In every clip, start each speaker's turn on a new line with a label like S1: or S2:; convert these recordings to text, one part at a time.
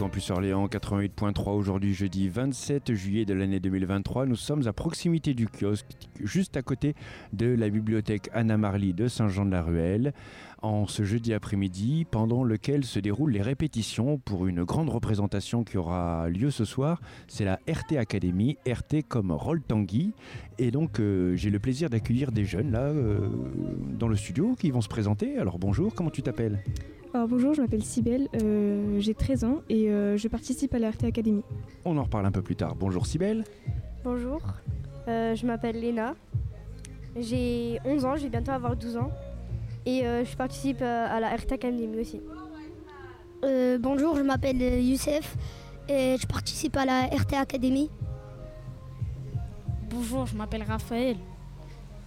S1: Campus Orléans 88.3 aujourd'hui jeudi 27 juillet de l'année 2023. Nous sommes à proximité du kiosque, juste à côté de la bibliothèque Anna Marly de Saint-Jean-de-la-Ruelle, en ce jeudi après-midi, pendant lequel se déroulent les répétitions pour une grande représentation qui aura lieu ce soir. C'est la RT Academy, RT comme Roll Tanguy. Et donc euh, j'ai le plaisir d'accueillir des jeunes là euh, dans le studio qui vont se présenter. Alors bonjour, comment tu t'appelles?
S2: Alors bonjour, je m'appelle Sibelle, euh, j'ai 13 ans et euh, je participe à la RT Academy.
S1: On en reparle un peu plus tard. Bonjour Sibelle.
S3: Bonjour, euh, je m'appelle Léna. J'ai 11 ans, je vais bientôt avoir 12 ans. Et euh, je participe à la RT Academy aussi.
S4: Euh, bonjour, je m'appelle Youssef et je participe à la RT Academy.
S5: Bonjour, je m'appelle Raphaël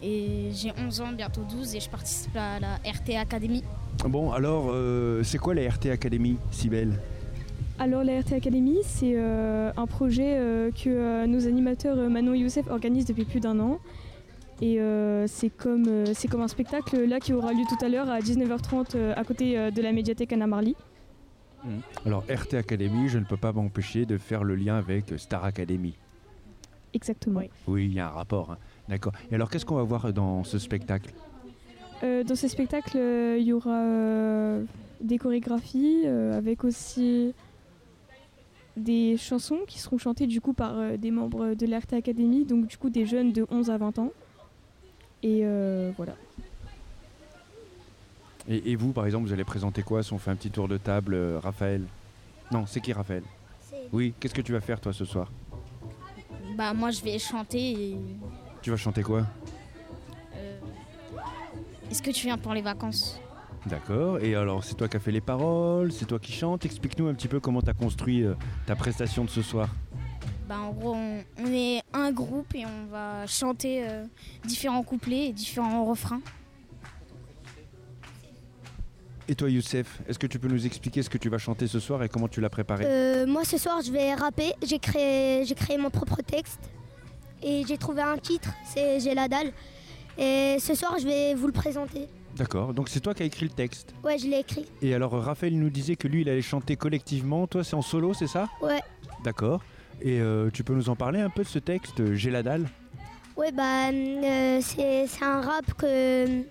S5: et j'ai 11 ans, bientôt 12 et je participe à la RT Academy.
S1: Bon, alors, euh, c'est quoi la RT Academy, Sibelle
S2: Alors la RT Academy, c'est euh, un projet euh, que euh, nos animateurs euh, Manon et Youssef organisent depuis plus d'un an. Et euh, c'est comme, euh, c'est comme un spectacle là qui aura lieu tout à l'heure à 19h30 euh, à côté euh, de la médiathèque Anna Marly.
S1: Alors, RT Academy, je ne peux pas m'empêcher de faire le lien avec Star Academy.
S2: Exactement.
S3: Oui.
S1: Oui, il y a un rapport. hein. D'accord. Et alors, qu'est-ce qu'on va voir dans ce spectacle?
S2: Euh, dans ce spectacle, euh, il y aura euh, des chorégraphies euh, avec aussi des chansons qui seront chantées du coup par euh, des membres de l'RT Academy, donc du coup des jeunes de 11 à 20 ans. Et euh, voilà.
S1: et, et vous, par exemple, vous allez présenter quoi Si on fait un petit tour de table, euh, Raphaël? Non, c'est qui Raphaël? Oui, qu'est-ce que tu vas faire toi ce soir?
S5: Bah moi je vais chanter et
S1: Tu vas chanter quoi
S5: euh, est-ce que tu viens pour les vacances
S1: D'accord. Et alors, c'est toi qui as fait les paroles C'est toi qui chantes Explique-nous un petit peu comment tu as construit euh, ta prestation de ce soir.
S5: Bah en gros on, on est un groupe et on va chanter euh, différents couplets et différents refrains.
S1: Et toi, Youssef, est-ce que tu peux nous expliquer ce que tu vas chanter ce soir et comment tu l'as préparé
S4: Euh, moi ce soir je vais rapper, j'ai créé, j'ai créé mon propre texte et j'ai trouvé un titre, c'est J'ai la dalle. Et ce soir je vais vous le présenter.
S1: D'accord. Donc, c'est toi qui as écrit le texte.
S4: Ouais, je l'ai écrit.
S1: Et alors, Raphaël nous disait que lui, il allait chanter collectivement. Toi, c'est en solo, c'est ça?
S4: Ouais.
S1: D'accord. Et euh, tu peux nous en parler un peu de ce texte, euh, J'ai la dalle?
S4: Ouais, bah euh, c'est un rap que,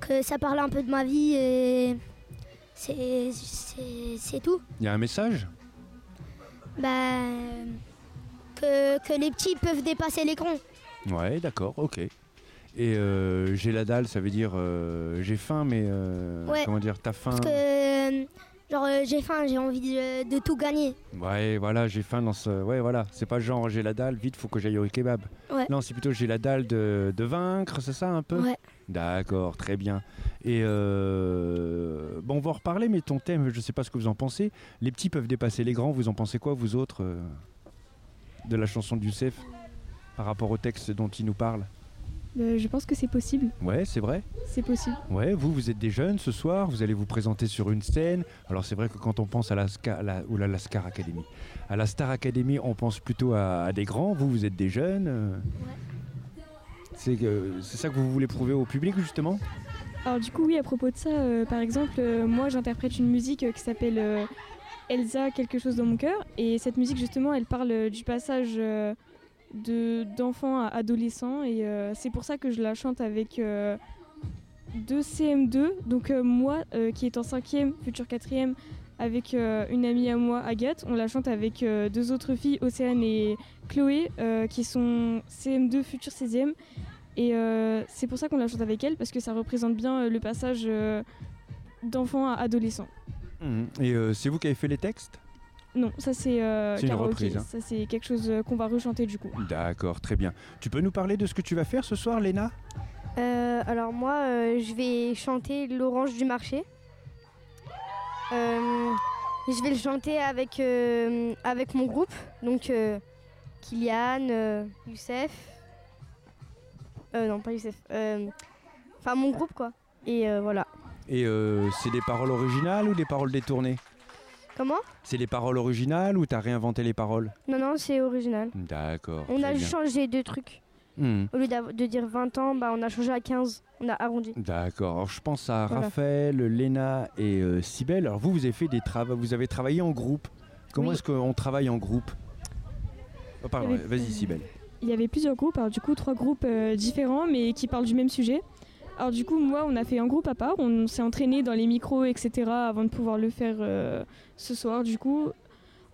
S4: que ça parle un peu de ma vie et c'est tout.
S1: Il y a un message?
S4: Bah, que, que les petits peuvent dépasser les grands.
S1: Ouais, d'accord, ok. Et euh, j'ai la dalle, ça veut dire euh, j'ai faim, mais euh,
S4: Ouais.
S1: comment dire, t'as faim
S4: Parce que, genre, j'ai faim, j'ai envie de, de tout gagner.
S1: Ouais, voilà, j'ai faim dans ce. Ouais, voilà, c'est pas genre j'ai la dalle, vite, faut que j'aille au kebab.
S4: Ouais.
S1: Non, c'est plutôt j'ai la dalle de, de vaincre, c'est ça un peu
S4: Ouais.
S1: D'accord, très bien. Et euh, bon, on va en reparler, mais ton thème, je sais pas ce que vous en pensez. Les petits peuvent dépasser les grands, vous en pensez quoi, vous autres, de la chanson de Youssef par rapport au texte dont il nous parle
S2: Euh, je pense que c'est possible.
S1: Ouais, c'est vrai
S2: C'est possible.
S1: Ouais, vous, vous êtes des jeunes ce soir, vous allez vous présenter sur une scène. Alors c'est vrai que quand on pense à la, Ska- à la, ou la, la Scar Academy, à la Star Academy, on pense plutôt à, à des grands. Vous, vous êtes des jeunes. euh. C'est que- c'est ça que vous voulez prouver au public justement?
S2: Alors du coup oui à propos de ça, euh, par exemple moi j'interprète une musique qui s'appelle Elsa quelque chose dans mon cœur. Et cette musique justement elle parle euh, du passage euh, de d'enfant à adolescent. Et euh, c'est pour ça que je la chante avec deux CM2 donc moi qui est en cinquième futur quatrième avec une amie à moi Agathe on la chante avec deux autres filles Océane et Chloé qui sont CM2 futur 16e et c'est pour ça qu'on la chante avec elle, parce que ça représente bien le passage euh, d'enfant à adolescent.
S1: Et euh, c'est vous qui avez fait les textes?
S2: Non, ça c'est euh,
S1: une reprise, hein.
S2: Ça c'est quelque chose euh, qu'on va rechanter du coup.
S1: D'accord, très bien. Tu peux nous parler de ce que tu vas faire ce soir, Léna?
S3: Euh, alors moi, euh, je vais chanter l'orange du marché. Euh,
S6: je vais le chanter avec, euh, avec mon groupe. Donc, euh, Kylian, euh, Youssef. Euh, non, pas Youssef. euh, Enfin, mon groupe, quoi. Et euh, voilà.
S1: Et euh, c'est des paroles originales ou des paroles détournées?
S6: Comment?
S1: C'est les paroles originales ou t'as réinventé les paroles?
S6: Non, non, c'est original.
S1: D'accord.
S6: On a
S1: bien.
S6: changé de trucs.
S1: Hmm.
S6: Au lieu de dire 20 ans, bah, on a changé à 15. On a arrondi.
S1: D'accord. Alors, je pense à
S6: Voilà.
S1: Raphaël, Léna et euh. Alors vous, vous avez fait des travaux, vous avez travaillé en groupe. Comment
S6: Oui.
S1: est-ce qu'on travaille en groupe? Oh, Pardon,
S2: avait-
S1: vas-y Sibelle.
S2: Il y avait plusieurs groupes, alors du coup trois groupes euh, différents mais qui parlent du même sujet. Alors du coup moi on a fait un groupe à part, on s'est entraîné dans les micros etc avant de pouvoir le faire euh, ce soir. Du coup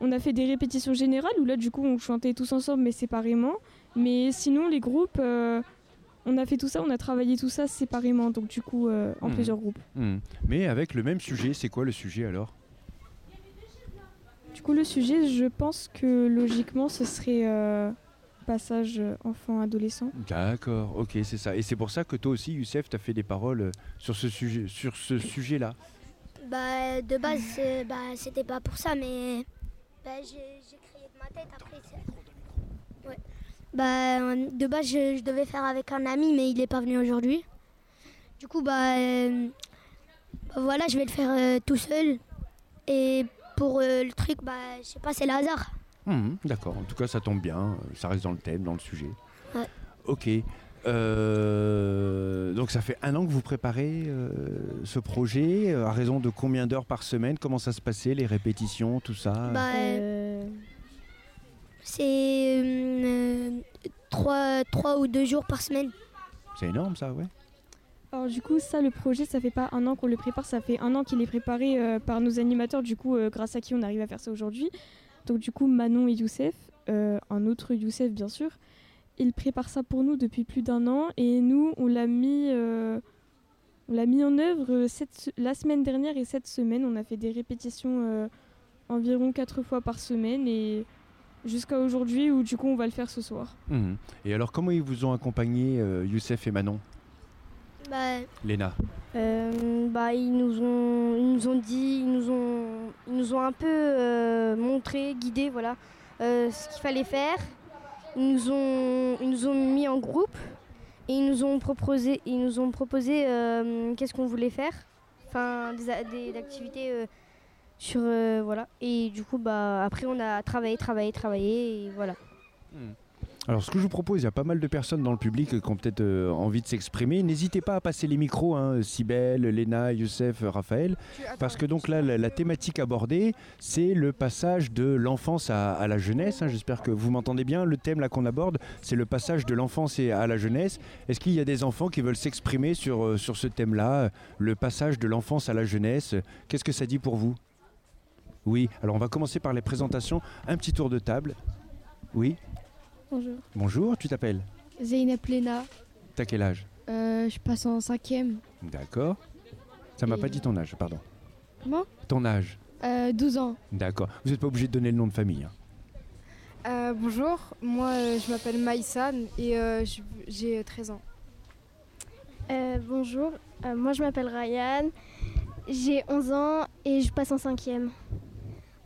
S2: on a fait des répétitions générales où là du coup on chantait tous ensemble mais séparément. Mais sinon les groupes, euh, on a fait tout ça, on a travaillé tout ça séparément donc du coup euh, en
S1: Mhm.
S2: plusieurs groupes.
S1: Hmm. Mais avec le même sujet, c'est quoi le sujet alors?
S2: Du coup le sujet je pense que logiquement ce serait passage euh, enfant-adolescent.
S1: D'accord, ok, c'est ça. Et c'est pour ça que toi aussi, Youssef, tu as fait des paroles euh, sur ce sujet, sur ce sujet-là.
S7: Bah, de base, c'est- bah, c'était pas pour ça, mais bah, j'ai j'ai créé de ma tête après. Ouais. Bah, euh, de base, je, je devais faire avec un ami, mais il est pas venu aujourd'hui. Du coup, bah, euh, bah, voilà, je vais le faire euh, tout seul. Et pour euh, le truc, bah, je sais pas, c'est le hasard.
S1: Mhm, D'accord, en tout cas, ça tombe bien, ça reste dans le thème, dans le sujet.
S7: Ouais.
S1: Ok. Euh, donc ça fait un an que vous préparez euh, ce projet, euh, à raison de combien d'heures par semaine? Comment ça se passait, les répétitions, tout ça?
S7: Bah,
S6: Euh,
S7: c'est euh, trois, trois ou deux jours par semaine.
S1: C'est énorme ça, ouais.
S2: Alors du coup, ça, le projet, ça fait pas un an qu'on le prépare, ça fait un an qu'il est préparé euh, par nos animateurs, du coup, euh, grâce à qui on arrive à faire ça aujourd'hui. Donc du coup, Manon et Youssef, euh, un autre Youssef bien sûr, ils préparent ça pour nous depuis plus d'un an et nous, on l'a mis, euh, l'a mis en œuvre euh, la semaine dernière et cette semaine. On a fait des répétitions environ quatre fois par semaine et jusqu'à aujourd'hui où du coup, on va le faire ce soir.
S1: Mhm. Et alors, comment ils vous ont accompagné, Youssef et Manon?
S7: Bah,
S1: Léna
S6: Euh, bah, ils nous ont, ils nous ont dit, ils nous ont, ils nous ont un peu euh, montré, guidé, voilà, euh, ce qu'il fallait faire. Ils nous ont, ils nous ont mis en groupe et ils nous ont proposé, ils nous ont proposé qu'est-ce qu'on voulait faire, enfin des, des activités sur, euh, voilà. Et du coup, bah après on a travaillé, travaillé, travaillé et voilà.
S1: Alors, ce que je vous propose, il y a pas mal de personnes dans le public qui ont peut-être euh, envie de s'exprimer. N'hésitez pas à passer les micros, hein, Sibelle, Léna, Youssef, Raphaël, parce que donc là, la, la thématique abordée, c'est le passage de l'enfance à, à la jeunesse. hein. J'espère que vous m'entendez bien. Le thème là qu'on aborde, c'est le passage de l'enfance à la jeunesse. Est-ce qu'il y a des enfants qui veulent s'exprimer sur, euh, sur ce thème-là, le passage de l'enfance à la jeunesse? Qu'est-ce que ça dit pour vous? Oui, alors on va commencer par les présentations. Un petit tour de table. Oui,
S8: Bonjour.
S1: bonjour, tu t'appelles
S8: Zeynep Lena,
S1: T'as quel âge
S8: euh, je passe en cinquième.
S1: D'accord. Ça m'a
S8: Et-
S1: pas dit ton âge, pardon.
S8: Comment
S1: Ton âge.
S8: Euh, 12 ans.
S1: D'accord. Vous n'êtes pas obligé de donner le nom de famille. hein.
S9: Euh, bonjour, moi euh, je m'appelle Maïsan et euh, j'ai 13 ans.
S3: Euh, bonjour, Euh, moi je m'appelle Ryan, j'ai 11 ans et je passe en cinquième.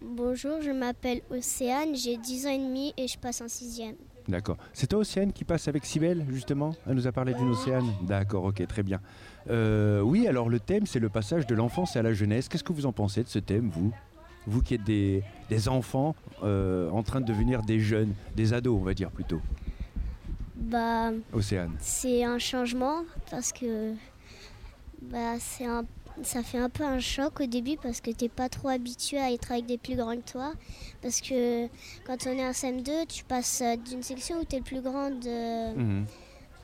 S7: bonjour, je m'appelle Océane, j'ai 10 ans et demi et je passe en sixième.
S1: D'accord. C'est toi, Océane, qui passe avec Sibelle, justement? Elle nous a parlé d'une Océane D'accord, ok, très bien. Euh, oui, alors le thème, c'est le passage de l'enfance à la jeunesse. Qu'est-ce que vous en pensez de ce thème, vous? Vous qui êtes des, des enfants euh, en train de devenir des jeunes, des ados, on va dire plutôt?
S7: Bah,
S1: Océane.
S7: c'est un changement parce que bah, c'est un, ça fait un peu un choc au début parce que t'es pas trop habitué à être avec des plus grands que toi. Parce que quand on est en CM2, tu passes euh, d'une section où t'es le plus grand de-
S1: Mhm.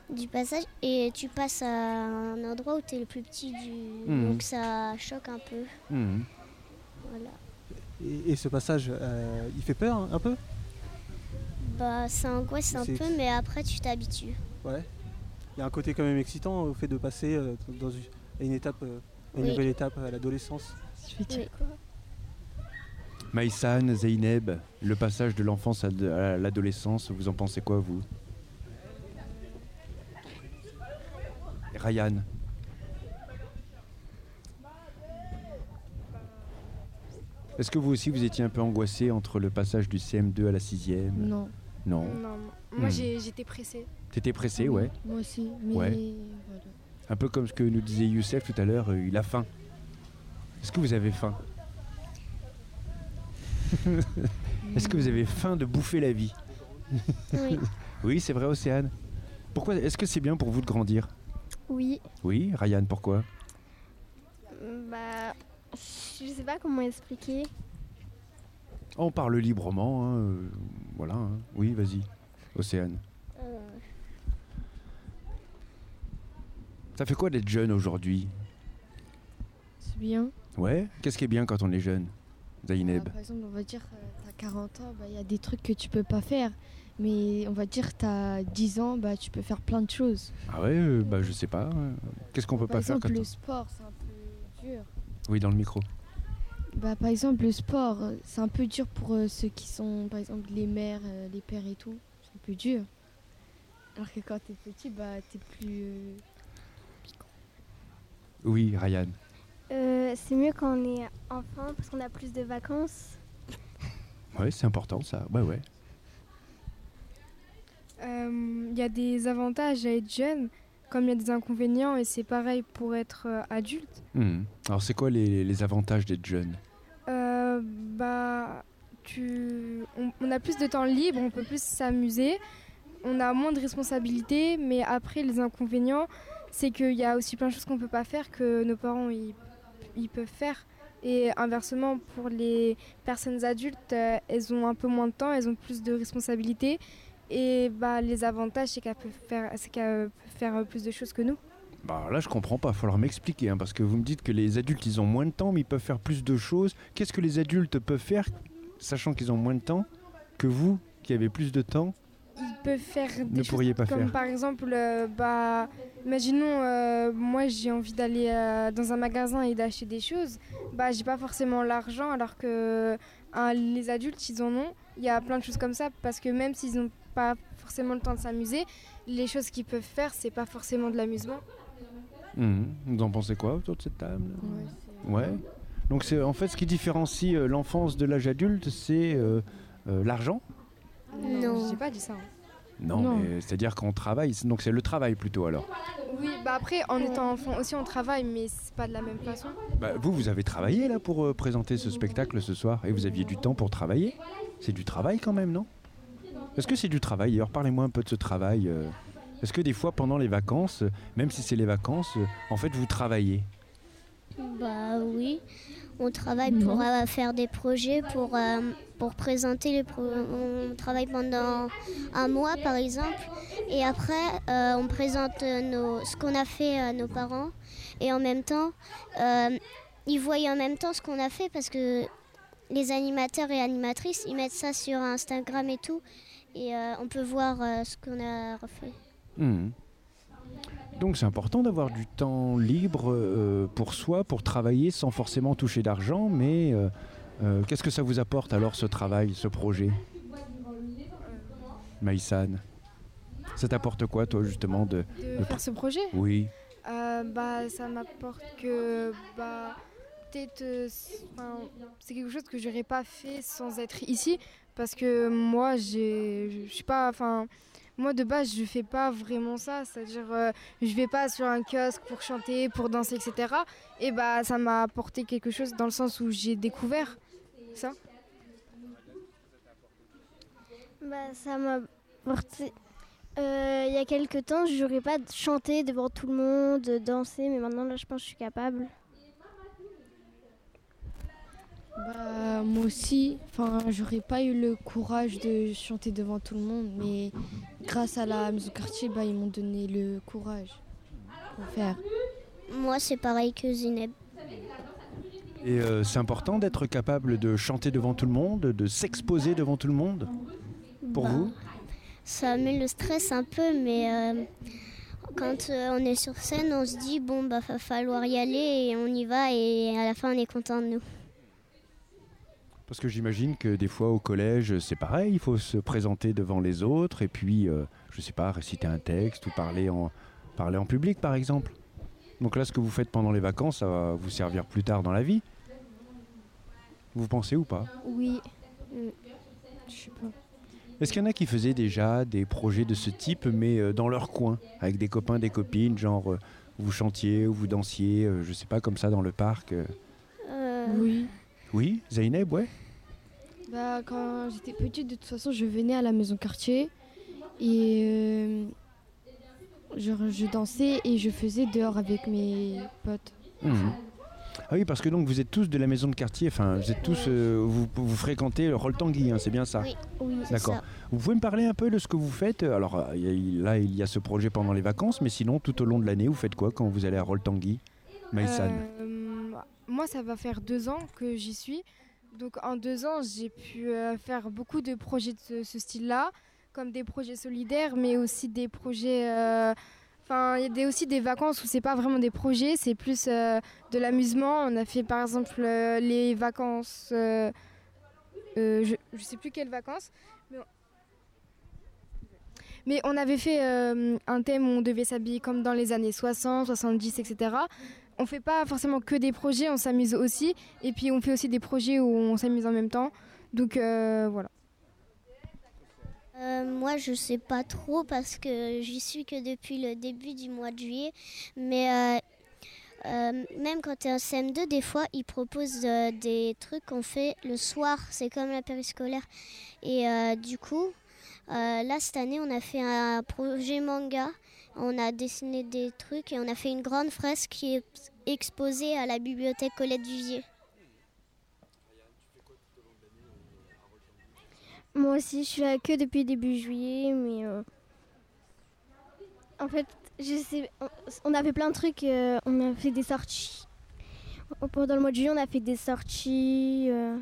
S7: du passage et tu passes à un endroit où t'es le plus petit du.
S1: Mhm.
S7: Donc ça choque un peu.
S1: Mhm.
S7: Voilà.
S10: Et, et ce passage, euh, il fait peur hein, un peu?
S7: Bah, ça angoisse un
S10: C'est-
S7: peu, mais après tu t'habitues.
S10: Ouais. Il y a un côté quand même excitant au fait de passer euh, dans une, à une étape, euh, à une
S7: Oui.
S10: nouvelle étape à l'adolescence.
S7: Oui.
S1: Maïsan, Zeynep, le passage de l'enfance à, l'adolescence, vous en pensez quoi, vous? Ryan Est-ce que vous aussi, vous étiez un peu angoissé entre le passage du CM2 à la 6e
S8: Non.
S1: Non.
S9: Non, moi
S1: Hmm.
S9: j'étais pressée.
S1: T'étais pressé, ouais.
S8: Moi aussi. Mais
S1: Ouais.
S8: voilà.
S1: Un peu comme ce que nous disait Youssef tout à l'heure, euh, il a faim. Est-ce que vous avez faim Est-ce que vous avez faim de bouffer la vie
S3: Oui.
S1: Oui, c'est vrai, Océane. Pourquoi Est-ce que c'est bien pour vous de grandir
S3: Oui.
S1: Oui, Ryan, pourquoi
S3: Bah, je sais pas comment expliquer.
S1: On parle librement, hein, euh, voilà. hein. Oui, vas-y, Océane.
S3: Euh,
S1: Ça fait quoi d'être jeune aujourd'hui
S8: C'est bien.
S1: Ouais Qu'est-ce qui est bien quand on est jeune Zaineb
S8: Bah, par exemple, on va dire, euh, t'as 40 ans, bah, il y a des trucs que tu peux pas faire. Mais on va dire, t'as 10 ans, bah, tu peux faire plein de choses.
S1: Ah ouais, euh, bah je sais pas. euh, Qu'est-ce qu'on peut
S8: par
S1: pas faire
S8: exemple,
S1: quand
S8: le sport, c'est un peu dur.
S1: Oui, dans le micro.
S8: Bah, par exemple, le sport, c'est un peu dur pour euh, ceux qui sont, par exemple, les mères, les pères et tout. C'est un peu dur. Alors que quand t'es petit, bah, t'es plus. Euh,
S1: Oui, Ryan.
S3: euh, c'est mieux quand on est enfant parce qu'on a plus de vacances.
S1: Ouais, c'est important ça. Ouais, ouais.
S9: Euh, Il y a des avantages à être jeune, comme il y a des inconvénients, et c'est pareil pour être euh, adulte.
S1: Hmm. Alors, c'est quoi les, les avantages d'être jeune?
S9: Euh, bah, tu... on, on a plus de temps libre, on peut plus s'amuser, on a moins de responsabilités, mais après les inconvénients, c'est qu'il y a aussi plein de choses qu'on peut pas faire que nos parents ils, peuvent faire. Et inversement, pour les personnes adultes, euh, elles ont un peu moins de temps, elles ont plus de responsabilités. Et bah, les avantages, c'est qu'elles peuvent faire, faire plus de choses que nous.
S1: Bah là, je comprends pas. Il va falloir m'expliquer. hein, parce que vous me dites que les adultes, ils ont moins de temps, mais ils peuvent faire plus de choses. Qu'est-ce que les adultes peuvent faire, sachant qu'ils ont moins de temps, que vous, qui avez plus de temps
S9: ils peuvent faire des
S1: Ne
S9: choses
S1: pas
S9: comme
S1: faire.
S9: par exemple euh, bah imaginons euh, moi j'ai envie d'aller euh, dans un magasin et d'acheter des choses bah j'ai pas forcément l'argent alors que hein, les adultes ils en ont il y a plein de choses comme ça parce que même s'ils n'ont pas forcément le temps de s'amuser les choses qu'ils peuvent faire c'est pas forcément de l'amusement
S1: Mhm. Vous en pensez quoi autour de cette table?
S8: Ouais,
S1: Ouais. Donc c'est en fait ce qui différencie euh, l'enfance de l'âge adulte, c'est euh, euh, l'argent.
S3: Non.
S9: j'ai pas dit ça hein.
S1: Non,
S8: Non.
S1: mais c'est-à-dire qu'on travaille. Donc c'est le travail plutôt alors.
S9: oui bah après en étant enfant aussi on travaille mais c'est pas de la même façon
S1: Bah, vous, vous avez travaillé là pour euh, présenter ce spectacle ce soir et vous aviez du temps pour travailler? C'est du travail quand même, non? Est-ce que c'est du travail? D'ailleurs, parlez-moi un peu de ce travail. euh. Est-ce que des fois pendant les vacances, euh, même si c'est les vacances, euh, en fait vous travaillez?
S7: Bah oui, on travaille pour euh, faire des projets, pour, euh, pour présenter les pro- On travaille pendant un mois par exemple, et après euh, on présente nos, ce qu'on a fait à nos parents, et en même temps, ils voient en même temps ce qu'on a fait parce que les animateurs et animatrices, ils mettent ça sur Instagram et tout, et on peut voir ce qu'on a refait.
S1: Mhm. Donc c'est important d'avoir du temps libre euh, pour soi, pour travailler sans forcément toucher d'argent, mais euh, euh, qu'est-ce que ça vous apporte alors ce travail, ce projet? Maïsan Ça t'apporte quoi toi justement de...
S9: faire ce projet?
S1: Oui.
S9: Bah, ça m'apporte que bah, peut-être c'est quelque chose que j'aurais pas fait sans être ici parce que moi j'ai je suis pas enfin moi de base je fais pas vraiment ça c'est-à-dire euh, je vais pas sur un kiosque pour chanter pour danser etc et bah ça m'a apporté quelque chose dans le sens où j'ai découvert ça
S3: Bah, ça m'a porté. Euh, il y a quelques temps, j'aurais pas chanté devant tout le monde, danser, mais maintenant là, je pense que je suis capable.
S8: Bah, moi aussi, enfin, j'aurais pas eu le courage de chanter devant tout le monde, mais grâce à la maison quartier, bah, ils m'ont donné le courage pour faire.
S7: Moi c'est pareil que Zineb.
S1: Et euh, c'est important d'être capable de chanter devant tout le monde, de s'exposer devant tout le monde? Pour
S7: Bah,
S1: vous?
S7: Ça met le stress un peu, mais euh, quand euh, on est sur scène, on se dit bon bah va falloir y aller et on y va et à la fin on est content de nous.
S1: Parce que j'imagine que des fois au collège, c'est pareil, il faut se présenter devant les autres et puis, euh, je sais pas, réciter un texte ou parler en, parler en public par exemple. Donc là, ce que vous faites pendant les vacances, ça va vous servir plus tard dans la vie. Vous pensez ou pas?
S3: Oui. Mm. Je sais pas.
S1: Est-ce qu'il y en a qui faisaient déjà des projets de ce type, mais euh, dans leur coin, avec des copains, des copines, genre euh, vous chantiez ou vous dansiez, euh, je sais pas, comme ça dans le parc euh?
S7: Euh,
S8: Oui.
S1: Oui, Zaineb, ouais
S8: Bah, quand j'étais petite, de toute façon, je venais à la maison quartier et euh, je, je dansais et je faisais dehors avec mes potes.
S1: Mhm. Ah oui, parce que donc vous êtes tous de la maison de quartier, enfin vous êtes tous, euh, vous, vous fréquentez le rôle Tanguy, hein, c'est bien ça
S7: Oui, oui, c'est
S1: D'accord. Vous pouvez me parler un peu de ce que vous faites? Alors euh, il y a- là, il y a ce projet pendant les vacances, mais sinon, tout au long de l'année, vous faites quoi quand vous allez à rôle Tanguy? Maïsan
S9: Euh, moi, ça va faire deux ans que j'y suis. Donc, en deux ans, j'ai pu euh, faire beaucoup de projets de ce, style-là, comme des projets solidaires, mais aussi des projets. euh, Enfin, il y a aussi des vacances où c'est pas vraiment des projets, c'est plus euh, de l'amusement. On a fait par exemple les vacances. je, je sais plus quelles vacances. Mais on, avait fait un thème où on devait s'habiller comme dans les années 60, 70, etc on fait pas forcément que des projets, on s'amuse aussi. Et puis on fait aussi des projets où on s'amuse en même temps. Donc euh, voilà.
S7: Euh, moi, je sais pas trop parce que j'y suis que depuis le début du mois de juillet. Mais euh, même quand tu es en CM2, des fois, ils proposent des trucs qu'on fait le soir. C'est comme la périscolaire. Et du coup, là, cette année, on a fait un projet manga. On a dessiné des trucs et on a fait une grande fresque qui est exposée à la bibliothèque Colette Vivier.
S3: Moi aussi, je suis là que depuis début juillet, mais euh, en fait, on, a fait plein de trucs. euh, on a fait des sorties. Pendant le mois de juillet, on a fait des sorties. euh,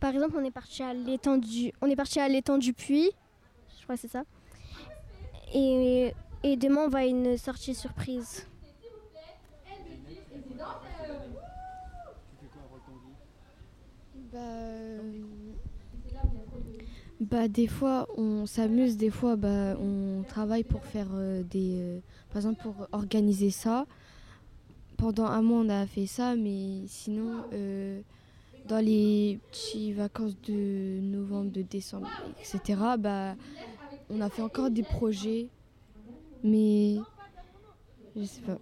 S3: par exemple, on est parti à l'étang du, on est parti à l'étang du puits. Je crois que c'est ça. Et, et demain, on va à une sortie surprise.
S8: Bah, euh, bah, des fois on s'amuse, des fois bah, on travaille pour faire euh, des. euh, par exemple pour organiser ça. Pendant un mois on a fait ça, mais sinon euh, dans les petites vacances de novembre, de décembre, etc. Bah, on a fait encore des projets, mais je sais pas.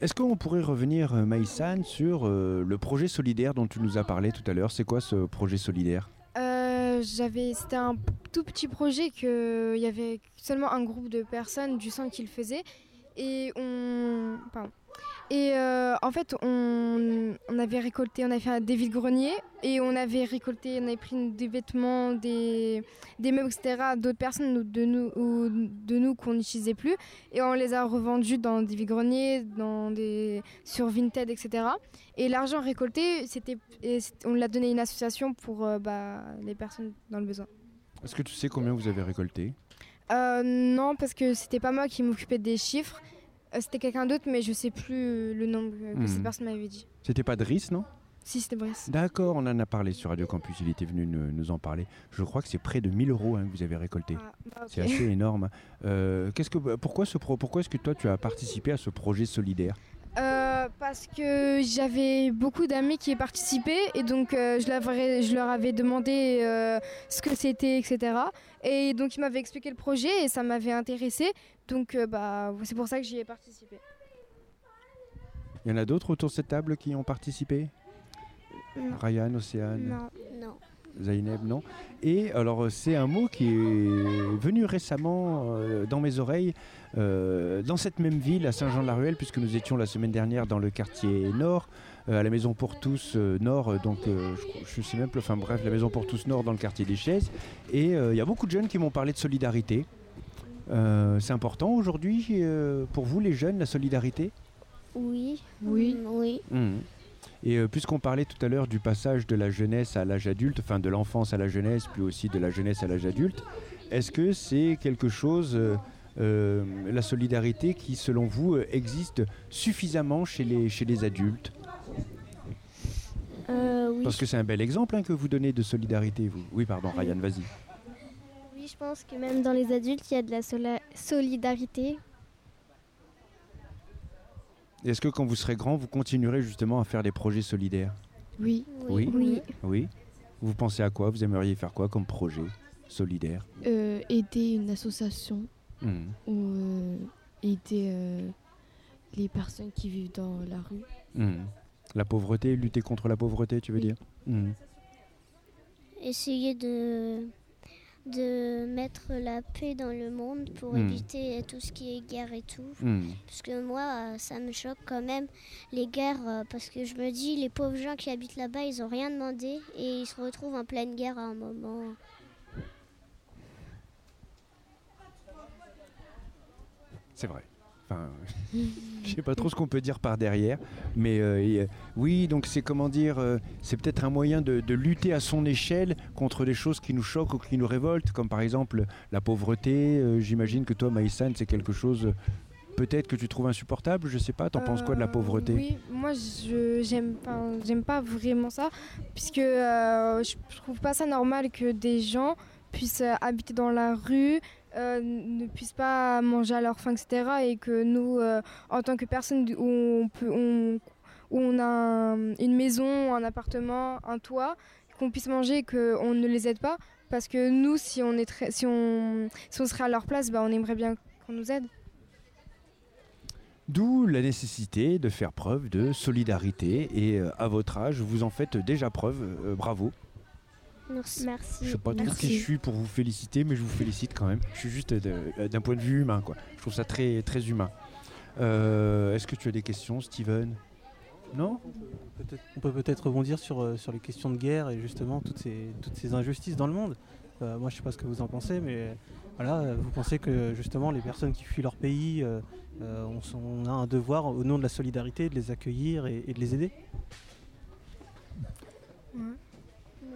S1: Est-ce qu'on pourrait revenir, euh, Maïsan, sur euh, le projet solidaire dont tu nous as parlé tout à l'heure? C'est quoi ce projet solidaire?
S9: Euh, j'avais, c'était un tout petit projet que il y avait seulement un groupe de personnes du sang qui le faisait et on, pardon. Et euh, en fait, on, on avait récolté, on avait fait des grenier et on avait récolté, on avait pris des vêtements, des, des meubles, etc. d'autres personnes de nous, ou de nous qu'on n'utilisait plus et on les a revendus dans des greniers dans des sur Vinted, etc. Et l'argent récolté, c'était, on l'a donné à une association pour euh, bah, les personnes dans le besoin.
S1: Est-ce que tu sais combien vous avez récolté?
S9: Euh, non, parce que c'était pas moi qui m'occupais des chiffres. Euh, c'était quelqu'un d'autre, mais je sais plus le nombre que
S1: Mhm.
S9: cette personne m'avait dit.
S1: C'était pas Driss, non?
S9: Si, c'était Brice.
S1: D'accord, on en a parlé sur Radio Campus, il était venu nous, nous en parler. Je crois que c'est près de 1000 euros hein, que vous avez récolté.
S9: Ah, bah.
S1: C'est assez énorme. Euh, qu'est-ce que, pourquoi, ce pro, pourquoi est-ce que toi tu as participé à ce projet solidaire?
S9: Euh, parce que j'avais beaucoup d'amis qui y participaient et donc euh, je, leur avais- je leur avais demandé euh, ce que c'était, etc. Et donc ils m'avaient expliqué le projet et ça m'avait intéressé. Donc bah, c'est pour ça que j'y ai participé.
S1: Il y en a d'autres autour de cette table qui ont participé?
S3: Non.
S1: Ryan, Océane,
S9: Non.
S7: Non.
S1: Zaineb, non Et alors, euh, c'est un mot qui est venu récemment euh, dans mes oreilles, euh, dans cette même ville, à Saint-Jean-de-la-Ruelle, puisque nous étions la semaine dernière dans le quartier nord, euh, à la Maison pour tous euh, nord, donc euh, je, je sais même plus, enfin bref, la Maison pour tous nord dans le quartier des Chaises. Et euh, il y a beaucoup de jeunes qui m'ont parlé de solidarité. Euh, c'est important aujourd'hui euh, pour vous, les jeunes, la solidarité?
S7: Oui.
S8: Oui.
S7: Oui.
S1: Mhm. Et euh, puisqu'on parlait tout à l'heure du passage de la jeunesse à l'âge adulte, enfin de l'enfance à la jeunesse, puis aussi de la jeunesse à l'âge adulte, est-ce que c'est quelque chose, euh, euh, la solidarité, qui selon vous existe suffisamment chez les, chez les adultes?
S3: Oui.
S1: Parce que c'est un bel exemple hein, que vous donnez de solidarité, vous. Oui, pardon, Ryan, vas-y.
S3: Oui, je pense que même dans les adultes, il y a de la solidarité.
S1: Est-ce que quand vous serez grand, vous continuerez justement à faire des projets solidaires?
S8: Oui.
S1: Oui?
S8: Oui.
S1: Oui? Vous pensez à quoi? Vous aimeriez faire quoi comme projet solidaire?
S8: Euh, aider une association
S1: Hmm.
S8: ou euh, aider euh, les personnes qui vivent dans la rue.
S1: Hmm. La pauvreté, lutter contre la pauvreté, tu veux dire? Hmm.
S7: Essayer de, de mettre la paix dans le monde pour
S1: Hmm.
S7: éviter tout ce qui est guerre et tout.
S1: Hmm.
S7: Parce que moi, euh, ça me choque quand même les guerres, euh, parce que je me dis, les pauvres gens qui habitent là-bas, ils n'ont rien demandé et ils se retrouvent en pleine guerre à un moment.
S1: C'est vrai. Enfin, je sais pas trop ce qu'on peut dire par derrière, mais euh, et, euh, oui, donc c'est comment dire, euh, c'est peut-être un moyen de, de lutter à son échelle contre des choses qui nous choquent ou qui nous révoltent, comme par exemple la pauvreté. J'imagine que toi, Maïsan, c'est quelque chose peut-être que tu trouves insupportable. Je sais pas. T'en penses quoi de la pauvreté?
S9: Oui, moi je j'aime pas j'aime pas vraiment ça puisque je je trouve pas ça normal que des gens puissent habiter dans la rue, euh, ne puissent pas manger à leur faim, etc. Et que nous, euh, en tant que personne où on a un- une maison, un appartement, un toit, qu'on puisse manger et qu'on ne les aide pas. Parce que nous, si on, est très- si on, si on serait à leur place, bah, on aimerait bien qu'on nous aide.
S1: D'où la nécessité de faire preuve de solidarité. Et euh, à votre âge, vous en faites déjà preuve. Bravo.
S7: Merci.
S1: Je sais pas trop qui je suis pour vous féliciter, mais je vous félicite quand même. Je suis juste euh, d'un point de vue humain, quoi. Je trouve ça très, très humain. Euh, Est-ce que tu as des questions, Steven? Non?
S10: On peut peut-être rebondir sur, euh, sur les questions de guerre et justement toutes ces, toutes ces injustices dans le monde. Euh, moi, je sais pas ce que vous en pensez, mais voilà, vous pensez que justement les personnes qui fuient leur pays, euh, on, s- on a un devoir au nom de la solidarité de les accueillir et, et de les aider?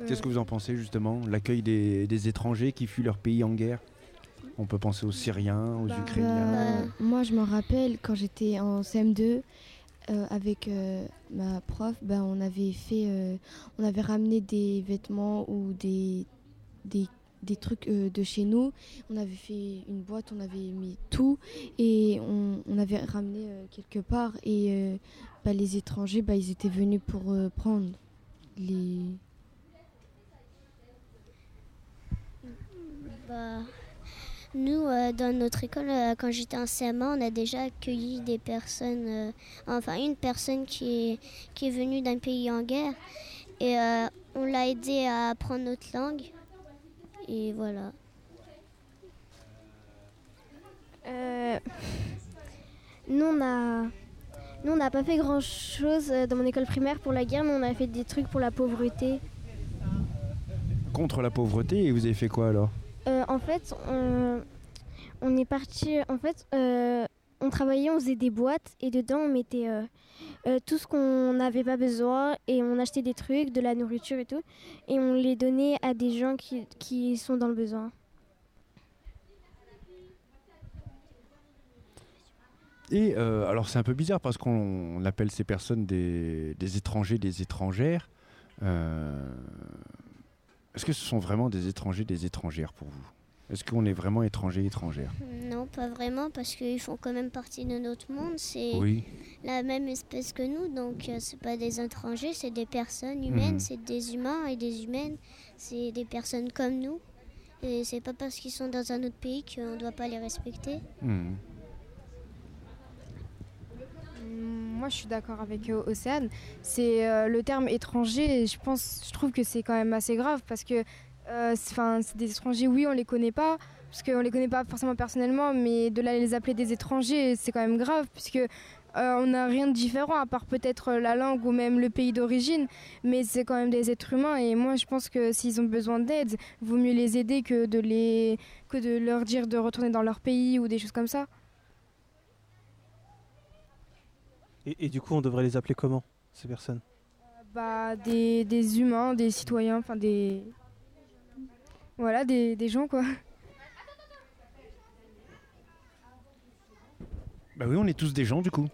S1: Qu'est-ce que vous en pensez justement L'accueil des, des étrangers qui fuient leur pays en guerre? On peut penser aux Syriens, aux
S9: Bah,
S1: Ukrainiens.
S8: Euh, moi, je me rappelle quand j'étais en CM2 euh, avec euh, ma prof, ben, on avait fait, euh, on avait ramené des vêtements ou des, des, des trucs de chez nous. On avait fait une boîte, on avait mis tout et on, on avait ramené quelque part. Et bah, les étrangers, bah, ils étaient venus pour prendre les.
S7: Bah, nous, euh, dans notre école, euh, quand j'étais en CMA, on a déjà accueilli des personnes, euh, enfin une personne qui est, qui est venue d'un pays en guerre. Et euh, on l'a aidé à apprendre notre langue. Et voilà.
S3: Euh, nous, on a, nous, on n'a pas fait grand chose dans mon école primaire pour la guerre, mais on a fait des trucs pour la pauvreté.
S1: Contre la pauvreté, et vous avez fait quoi alors?
S3: Euh, en fait, on, est parti. En fait, euh, on travaillait, on faisait des boîtes et dedans on mettait euh, tout ce qu'on n'avait pas besoin et on achetait des trucs, de la nourriture et tout, et on les donnait à des gens qui, qui sont dans le besoin.
S1: Et alors c'est un peu bizarre parce qu'on on appelle ces personnes des, des étrangers, des étrangères. Est-ce que ce sont vraiment des étrangers, des étrangères pour vous? Est-ce qu'on est vraiment étranger, étrangère
S7: Non, pas vraiment, parce qu'ils font quand même partie de notre monde. C'est
S1: Oui.
S7: la même espèce que nous, donc euh, c'est pas des étrangers, c'est des personnes humaines,
S1: Mhm.
S7: c'est des humains et des humaines, c'est des personnes comme nous. Et c'est pas parce qu'ils sont dans un autre pays qu'on doit pas les respecter.
S1: Hmm.
S9: Je suis d'accord avec euh, Océane. C'est euh, le terme étranger. Je pense, je trouve que c'est quand même assez grave parce que, euh, c'est 'fin, c'est des étrangers. Oui, on les connaît pas parce qu'on les connaît pas forcément personnellement, mais de là les appeler des étrangers, c'est quand même grave puisque on n'a rien de différent à part peut-être la langue ou même le pays d'origine, mais c'est quand même des êtres humains et moi je pense que s'ils ont besoin d'aide, vaut mieux les aider que de les que de leur dire de retourner dans leur pays ou des choses comme ça.
S10: Et, et du coup, on devrait les appeler comment, ces personnes?
S9: Bah, des, des humains, des citoyens, enfin des. Voilà, des, des gens quoi.
S1: Bah oui, on est tous des gens du coup.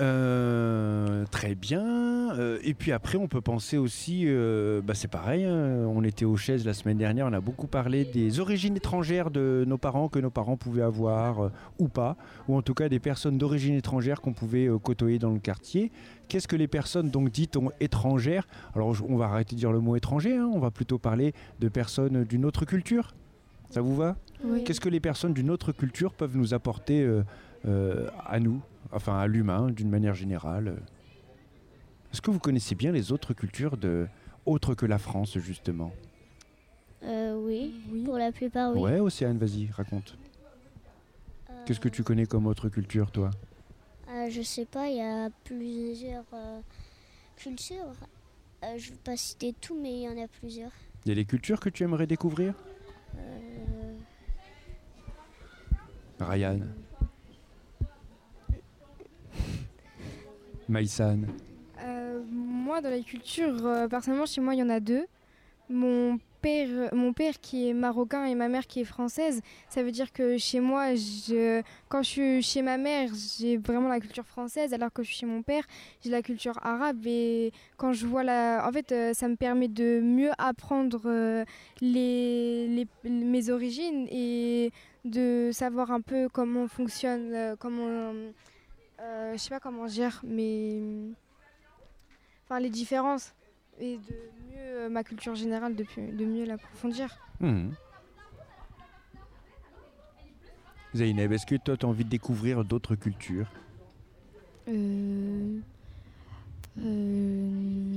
S1: Euh, très bien. Euh, et puis après, on peut penser aussi, euh, bah c'est pareil, hein, on était aux chaises la semaine dernière, on a beaucoup parlé des origines étrangères de nos parents, que nos parents pouvaient avoir ou pas, ou en tout cas des personnes d'origine étrangère qu'on pouvait côtoyer dans le quartier. Qu'est-ce que les personnes donc dites ont étrangères? Alors on va arrêter de dire le mot étranger, hein, on va plutôt parler de personnes d'une autre culture. Ça vous va?
S8: Oui.
S1: Qu'est-ce que les personnes d'une autre culture peuvent nous apporter à nous, enfin à l'humain d'une manière générale Est-ce que vous connaissez bien les autres cultures de autres que la France justement?
S7: Euh, oui. pour la plupart, oui.
S1: Ouais, Océane, vas-y, raconte. Qu'est-ce que tu connais comme autre culture, toi?
S7: Euh, je sais pas, il y a plusieurs euh, cultures. Euh, je ne vais pas citer tout, mais il y en a plusieurs.
S1: Il y a des cultures que tu aimerais découvrir?
S7: Euh,
S1: Ryan Maïsan
S9: Euh, moi, dans la culture, euh, personnellement, chez moi, il y en a deux. Mon père, mon père qui est marocain et ma mère qui est française, ça veut dire que chez moi, quand je suis chez ma mère, j'ai vraiment la culture française, alors que je suis chez mon père, j'ai la culture arabe. Et quand je vois la. En fait, euh, ça me permet de mieux apprendre euh, mes origines et de savoir un peu comment fonctionne, comment. Euh, je sais pas comment dire, mais enfin les différences et de mieux euh, ma culture générale, de, mieux l'approfondir.
S1: Mhm. Zainab, est-ce que toi, tu as envie de découvrir d'autres cultures?
S8: Euh, euh,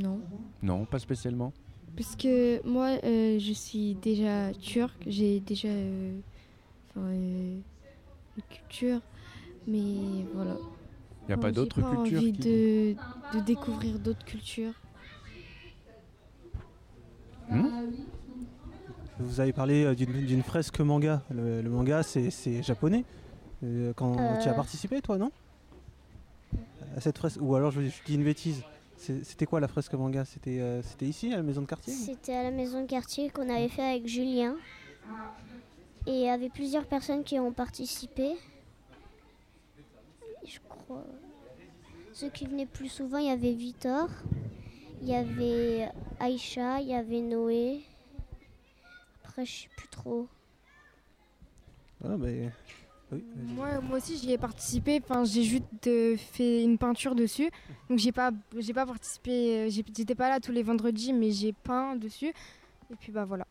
S8: non.
S1: Non, pas spécialement?
S8: Parce que moi, euh, je suis déjà turque, j'ai déjà une culture, mais voilà.
S1: Il n'y a pas
S8: J'ai
S1: d'autres
S8: pas
S1: cultures
S8: envie
S1: qui-
S8: de, de découvrir d'autres cultures.
S1: Hmm
S10: Vous avez parlé euh, d'une d'une fresque manga. Le, le manga, c'est japonais. Euh, quand tu as
S7: Euh.
S10: participé, toi, non? À cette fresque Ou alors je, je dis une bêtise. C'était quoi la fresque manga? C'était euh, c'était ici, à la maison de quartier
S7: C'était à la maison de quartier qu'on avait fait avec Julien. Et il y avait plusieurs personnes qui ont participé. Crois. Ceux qui venaient plus souvent, il y avait Victor, il y avait Aïcha, il y avait Noé. Après, je sais plus trop.
S10: Ah, bah, oui.
S9: Moi, moi aussi, j'y ai participé. Enfin, j'ai juste euh, fait une peinture dessus. Donc, j'ai pas, j'ai pas participé. euh, J'étais pas là tous les vendredis, mais j'ai peint dessus. Et puis, bah voilà.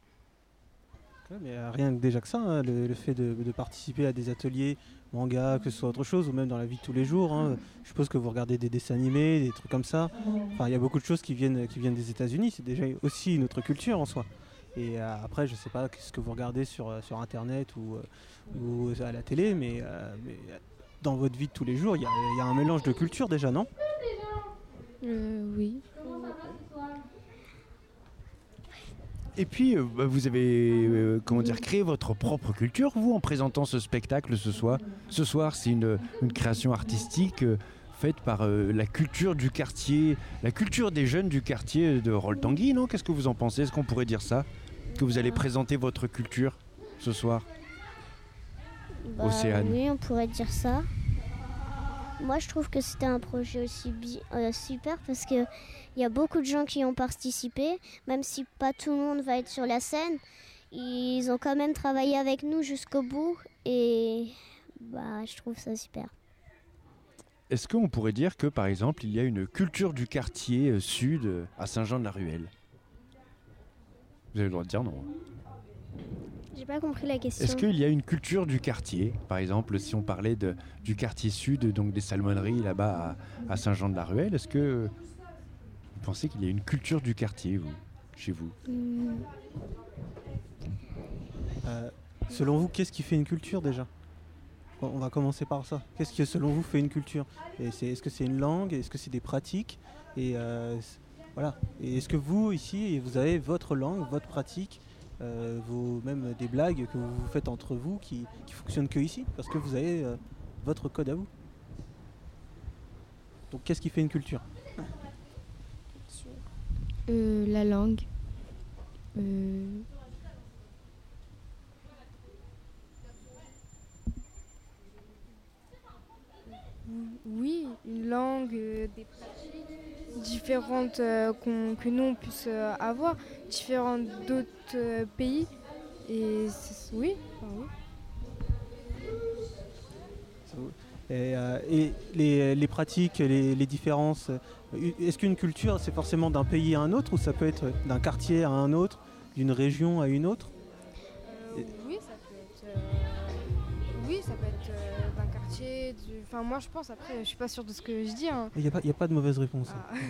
S10: Ouais, mais euh, rien que déjà que ça, hein, le, le fait de, de participer à des ateliers manga, que ce soit autre chose, ou même dans la vie de tous les jours. hein, je suppose que vous regardez des dessins animés, des trucs comme ça. Enfin, il y a beaucoup de choses qui viennent, qui viennent des États-Unis. C'est déjà aussi une autre culture en soi. Et euh, après, je sais pas ce que vous regardez sur, euh, sur Internet ou, ou à la télé, mais, euh, mais, dans votre vie de tous les jours, il y, y a un mélange de cultures déjà, non?
S8: Euh, oui.
S1: Et puis, euh, bah, vous avez euh, comment dire, créé votre propre culture, vous, en présentant ce spectacle ce soir. Ce soir, c'est une, une création artistique euh, faite par la culture du quartier, la culture des jeunes du quartier de Roltangui, non? Qu'est-ce que vous en pensez? Est-ce qu'on pourrait dire ça? Que vous allez présenter votre culture ce soir?
S7: Bah,
S1: Océane.
S7: Oui, on pourrait dire ça. Moi, je trouve que c'était un projet aussi euh, super parce que il y a beaucoup de gens qui ont participé, même si pas tout le monde va être sur la scène. Ils ont quand même travaillé avec nous jusqu'au bout et bah, je trouve ça super.
S1: Est-ce qu'on pourrait dire que, par exemple, il y a une culture du quartier euh, sud euh, à Saint-Jean-de-la-Ruelle? Vous avez le droit de dire non.
S4: J'ai pas compris la question.
S1: Est-ce qu'il y a une culture du quartier Par exemple, si on parlait de, du quartier sud, donc des salmonneries là-bas à, à Saint-Jean-de-la-Ruelle, est-ce que vous pensez qu'il y a une culture du quartier, vous, chez vous
S7: Hmm.
S10: Euh, Selon vous, qu'est-ce qui fait une culture déjà? Bon, On va commencer par ça. Qu'est-ce qui, selon vous, fait une culture? Et c'est- Est-ce que c'est une langue? Est-ce que c'est des pratiques? Et euh, voilà. Et est-ce que vous, ici, vous avez votre langue, votre pratique, euh, vos, même des blagues que vous faites entre vous qui, qui fonctionnent que ici Parce que vous avez euh, votre code à vous. Donc, qu'est-ce qui fait une culture?
S8: Euh, la langue. Euh,
S9: oui, une langue, euh, des pratiques différentes euh, qu'on- que nous on puisse euh, avoir, différentes d'autres euh, pays. Et oui, enfin, oui.
S10: Et, euh, et les, les pratiques, les, les différences, est-ce qu'une culture, c'est forcément d'un pays à un autre ou ça peut être d'un quartier à un autre, d'une région à une autre?
S9: Euh, oui, du- Enfin, moi je pense. Après, je suis pas sûre de ce que je dis. hein.
S10: Il n'y a, pas- il y a pas de mauvaise réponse.
S9: Ah.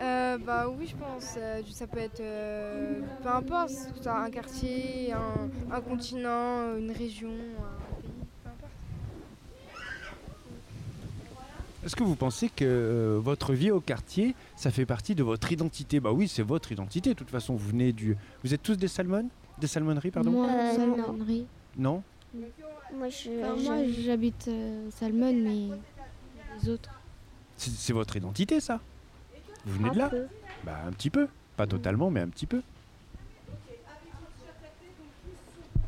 S9: Euh, bah oui, je pense. euh, ça peut être, euh, peu importe, un quartier, un, un continent, une région, un pays, peu importe.
S1: Est-ce que vous pensez que euh, votre vie au quartier, ça fait partie de votre identité? Bah oui, c'est votre identité. De toute façon, vous venez du. Vous êtes tous des salmons Des salmonneries, pardon?
S8: Moi,
S7: Euh, non? Moi,
S8: j'habite euh, Salmon, mais les autres.
S1: C'est c'est votre identité, ça? Vous venez
S7: un
S1: de là?
S7: peu.
S1: Bah un petit peu. Pas totalement, mais un petit peu.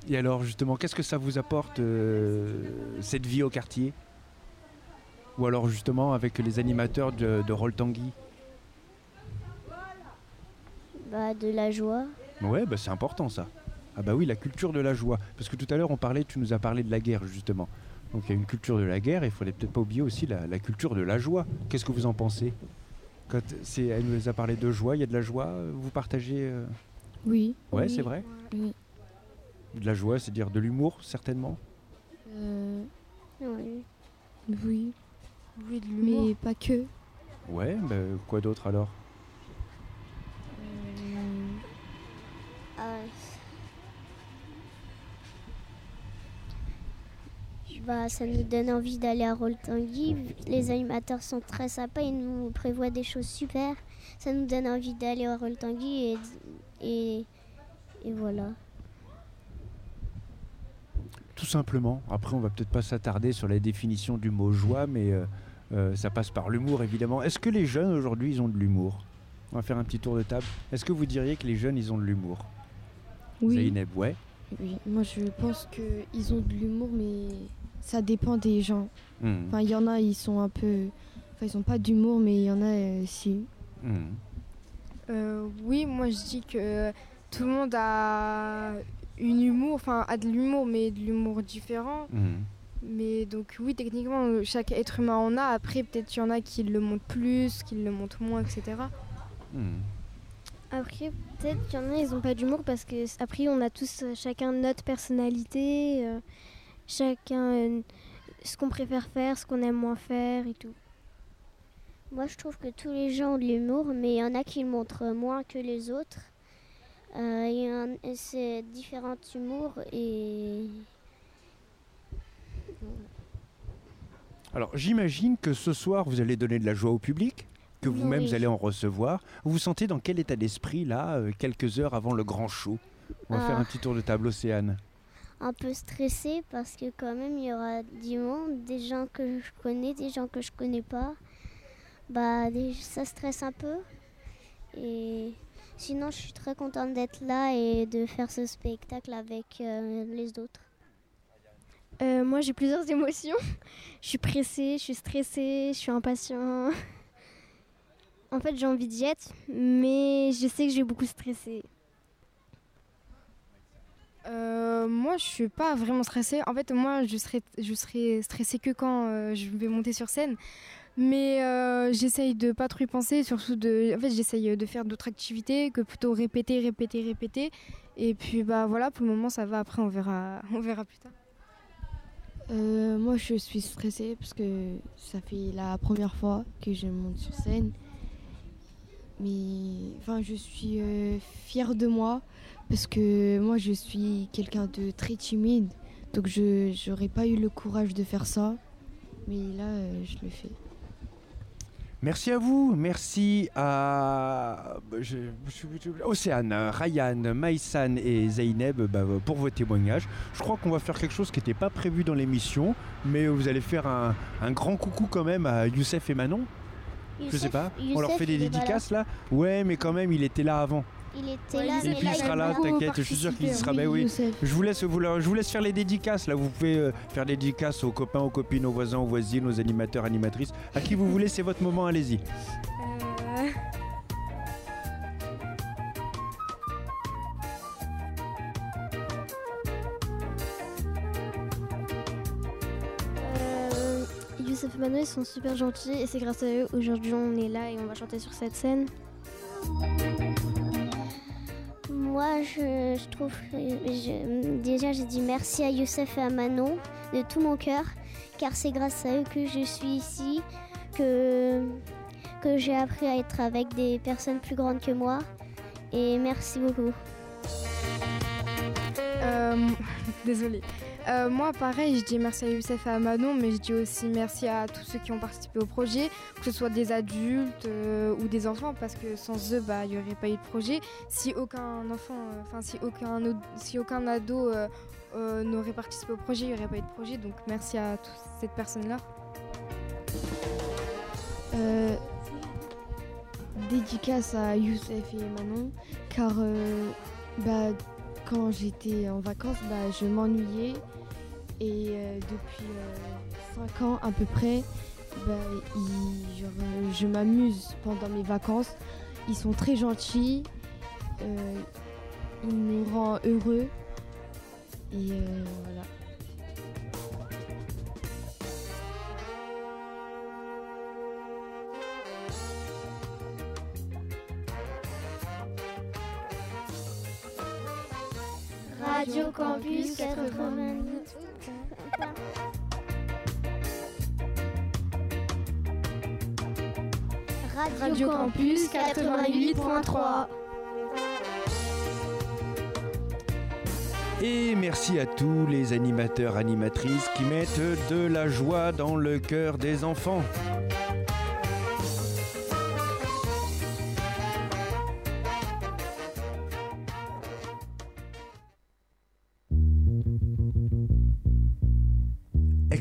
S1: Et alors, justement, qu'est-ce que ça vous apporte, euh, cette vie au quartier? Ou alors, justement, avec les animateurs de, de Roll Tanguy?
S7: Bah, de la joie.
S1: Ouais, bah c'est important ça. Ah bah oui, la culture de la joie. Parce que tout à l'heure, on parlait, tu nous as parlé de la guerre, justement. Donc il y a une culture de la guerre, et il faudrait peut-être pas oublier aussi la, la culture de la joie. Qu'est-ce que vous en pensez? Quand c'est, Elle nous a parlé de joie, il y a de la joie, euh, vous partagez euh,
S8: Oui.
S1: Ouais,
S8: Oui.
S1: c'est vrai?
S8: Oui.
S1: De la joie, c'est-à-dire de l'humour, certainement?
S8: Euh,
S7: Oui.
S8: oui.
S9: Oui, de l'humour.
S8: Mais pas que.
S1: Ouais, bah, quoi d'autre alors
S8: Euh,
S7: Ah, Bah, ça nous donne envie d'aller à Roltangui. Les animateurs sont très sympas, ils nous prévoient des choses super. Ça nous donne envie d'aller à Roltangui et, et, et voilà.
S1: Tout simplement. Après, on va peut-être pas s'attarder sur la définition du mot joie, mais euh, euh, ça passe par l'humour, évidemment. Est-ce que les jeunes aujourd'hui, ils ont de l'humour? On va faire un petit tour de table. Est-ce que vous diriez que les jeunes, ils ont de l'humour?
S8: Oui.
S1: Ouais.
S8: oui. Moi, je pense qu'ils ont de l'humour, mais ça dépend des gens.
S1: Mhm.
S8: Enfin, il y en a, ils sont un peu. Enfin, ils ont pas d'humour, mais il y en a, euh, si.
S1: Mhm.
S9: Euh, oui, moi je dis que tout le monde a une humour, enfin a de l'humour, mais de l'humour différent.
S1: Mhm.
S9: Mais donc oui, techniquement, chaque être humain en a. Après, peut-être qu'il y en a qui le montrent plus, qui le montrent moins, etc.
S3: Après, peut-être qu'il y en a, ils n'ont pas d'humour parce que après, on a tous euh, chacun notre personnalité, euh, chacun euh, ce qu'on préfère faire, ce qu'on aime moins faire et tout.
S7: Moi, je trouve que tous les gens ont de l'humour, mais il y en a qui le montrent moins que les autres. Euh, c'est différents humours et
S1: Alors, j'imagine que ce soir, vous allez donner de la joie au public, que vous-même,
S7: Oui.
S1: vous allez en recevoir. Vous vous sentez dans quel état d'esprit, là, euh, quelques heures avant le grand show? On va
S7: Ah.
S1: faire un petit tour de table, Océane.
S7: Un peu stressée parce que quand même il y aura du monde, des gens que je connais, des gens que je connais pas. Bah ça stresse un peu. Et sinon je suis très contente d'être là et de faire ce spectacle avec euh, les autres.
S3: Euh, moi, j'ai plusieurs émotions. je suis pressée, je suis stressée, je suis impatient. en fait, j'ai envie d'y être, mais je sais que je vais beaucoup stresser.
S9: Euh, moi, je suis pas vraiment stressée. En fait, moi, je serai, serai stressée que quand euh, je vais monter sur scène. Mais euh, j'essaye de pas trop y penser, surtout de. En fait, j'essaye de faire d'autres activités que plutôt répéter, répéter, répéter. Et puis, bah voilà, pour le moment, ça va. Après, on verra, on verra plus tard.
S8: Moi, je suis stressée parce que ça fait la première fois que je monte sur scène. Mais enfin, je suis fière de moi parce que moi, je suis quelqu'un de très timide. Donc, je n'aurais pas eu le courage de faire ça. Mais là, euh, je le fais.
S1: Merci à vous, merci à je- je- je- Océane, Ryan, Maïsan et Zeynep bah, pour vos témoignages. Je crois qu'on va faire quelque chose qui n'était pas prévu dans l'émission, mais vous allez faire un, un grand coucou quand même à Youssef et Manon. je sais
S7: Youssef-
S1: pas, on leur fait des
S7: là.
S1: dédicaces là Ouais, mais quand même, il était là avant.
S7: Il était
S2: Ouais,
S7: là,
S2: il
S1: Et
S7: mais
S1: puis
S7: là,
S1: il sera là, t'inquiète, je suis sûr qu'il sera. Ben oui. Je vous laisse vous, leur- je vous laisse faire les dédicaces là. Vous pouvez euh, faire des dédicaces aux copains, aux copines, aux voisins, aux voisines, aux animateurs, animatrices. À qui vous voulez, c'est votre moment. Allez-y.
S9: Euh,
S11: Youssef et Manuel sont super gentils et c'est grâce à eux aujourd'hui on est là et on va chanter sur cette scène.
S7: Moi, je, trouve. déjà, j'ai dit merci à Youssef et à Manon de tout mon cœur, car c'est grâce à eux que je suis ici, que, que j'ai appris à être avec des personnes plus grandes que moi. Et merci beaucoup.
S9: Euh, Désolée. Euh, moi, pareil, je dis merci à Youssef et à Manon, mais je dis aussi merci à tous ceux qui ont participé au projet, que ce soit des adultes euh, ou des enfants, parce que sans eux, bah, il n'y aurait pas eu de projet. Si aucun enfant, euh, enfin, si aucun, si aucun ado n'aurait participé au projet, il n'y aurait pas eu de projet. Donc, merci à toutes ces personnes-là.
S8: Euh, dédicace à Youssef et Manon, car bah, quand j'étais en vacances, bah, je m'ennuyais et euh, depuis 5 ans à peu près, bah, ils- genre, euh, je m'amuse pendant mes vacances. Ils sont très gentils, euh, ils nous rendent heureux et euh, voilà.
S7: Radio Campus 88.
S9: Radio Campus 88.3.
S1: Et merci à tous les animateurs, animatrices qui mettent de la joie dans le cœur des enfants.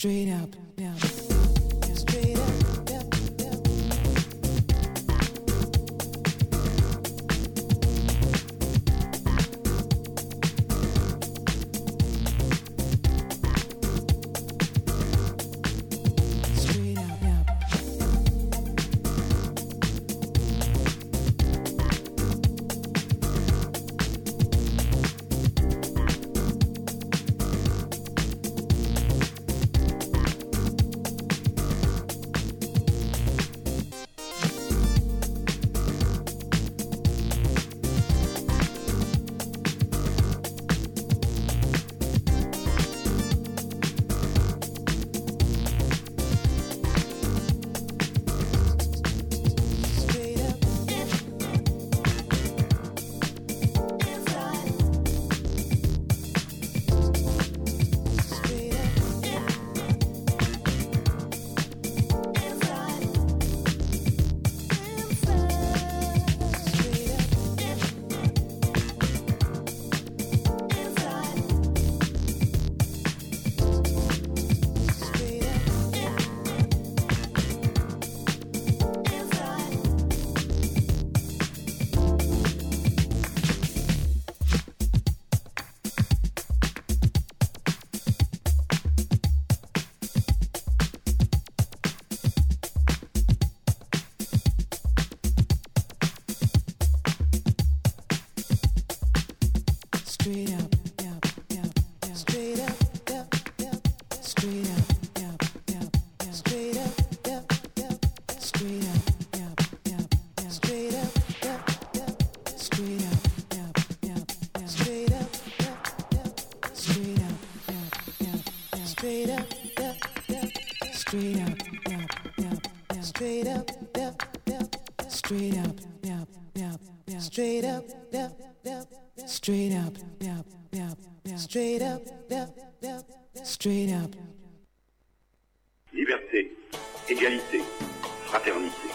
S12: Straight up, Straight up. Straight up. Straight up. Straight up. Straight up. Straight up. Straight up.
S13: Liberté, égalité, fraternité.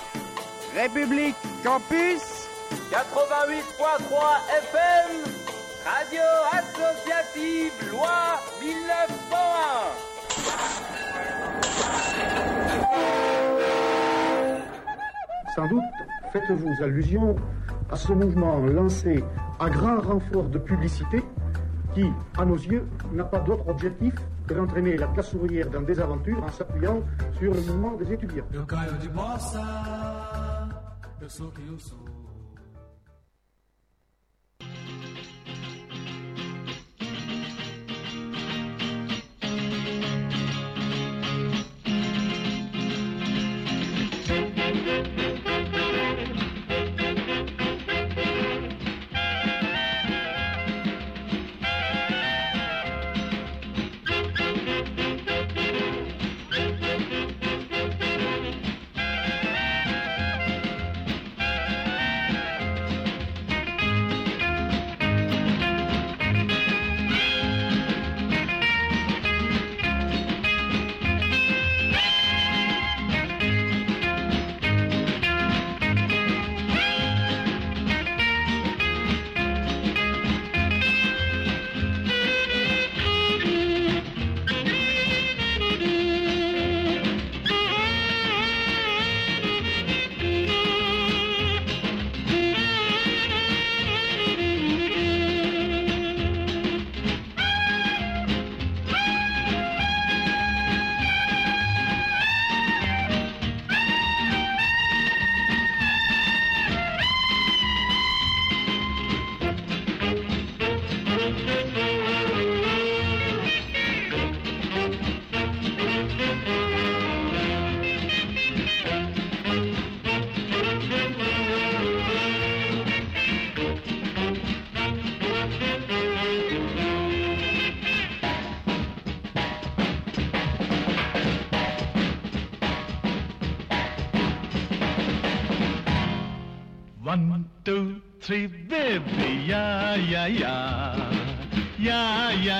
S14: République Campus
S15: 88.3 FM,
S16: faites-vous allusion à ce mouvement lancé à grand renfort de publicité qui, à nos yeux, n'a pas d'autre objectif que d'entraîner la classe ouvrière dans des aventures en s'appuyant sur le mouvement des étudiants.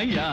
S16: ஐயா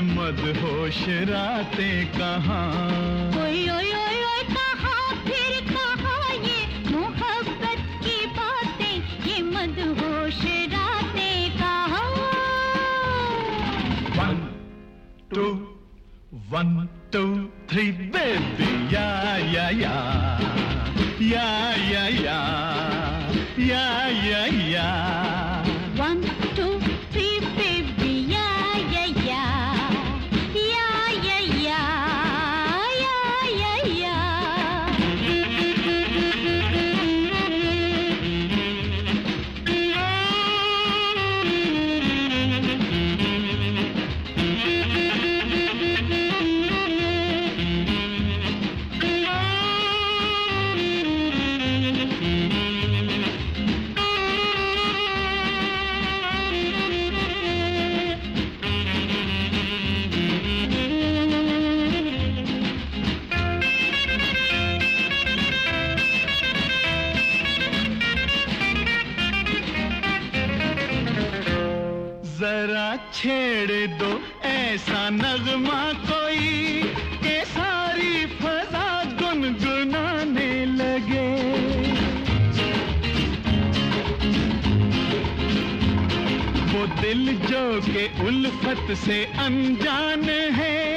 S16: मद होश राते कहाँ?
S17: फिर one two one two three या
S16: या या। या
S17: या या। मोहब्बत से अनजान है।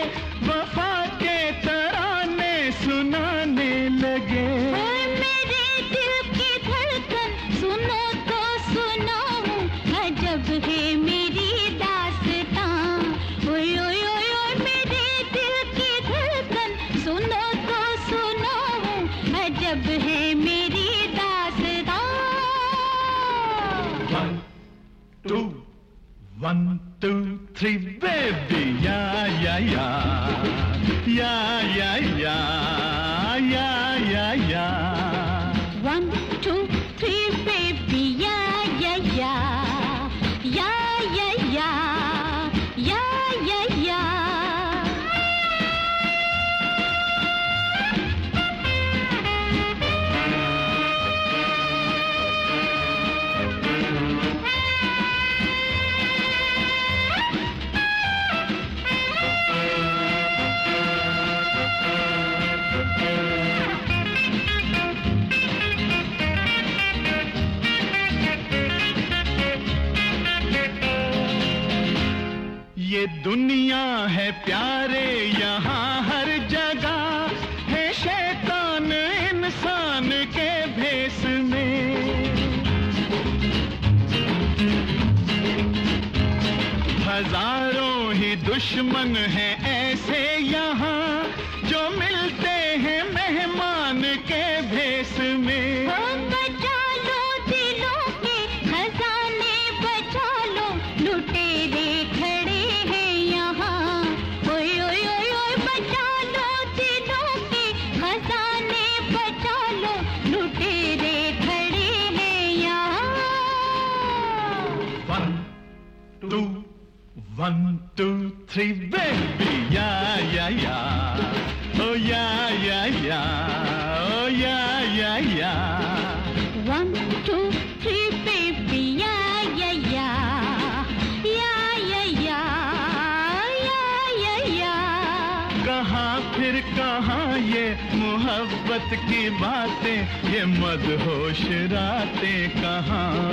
S17: मद होश रातें कहाँ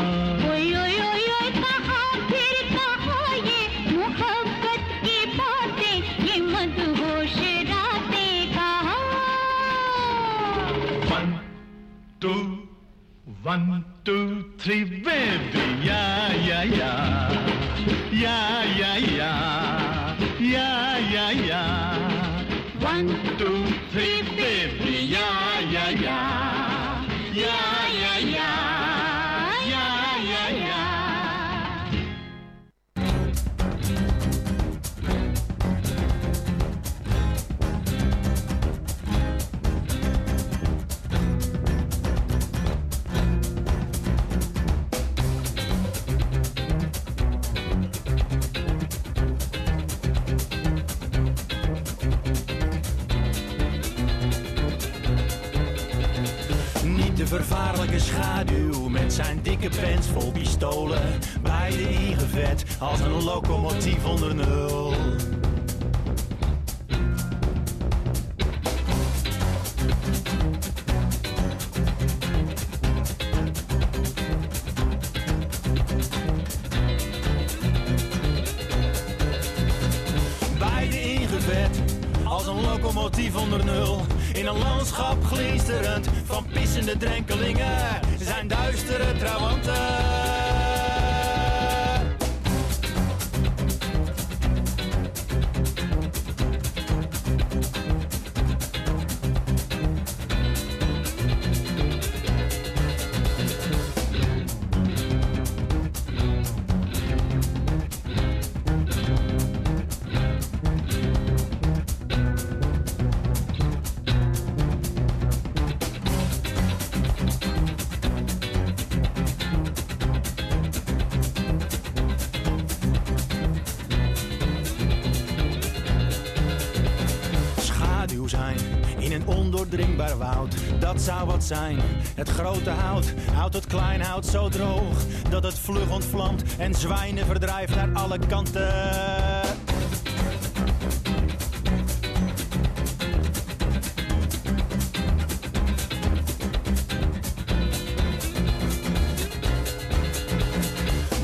S13: Dat zou wat zijn. Het grote hout houdt het klein hout zo droog dat het vlug ontvlamt en zwijnen verdrijft naar alle kanten.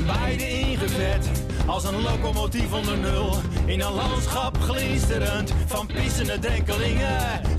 S13: Beide ingevet als een locomotief onder nul. In een landschap glinsterend van pissende drenkelingen.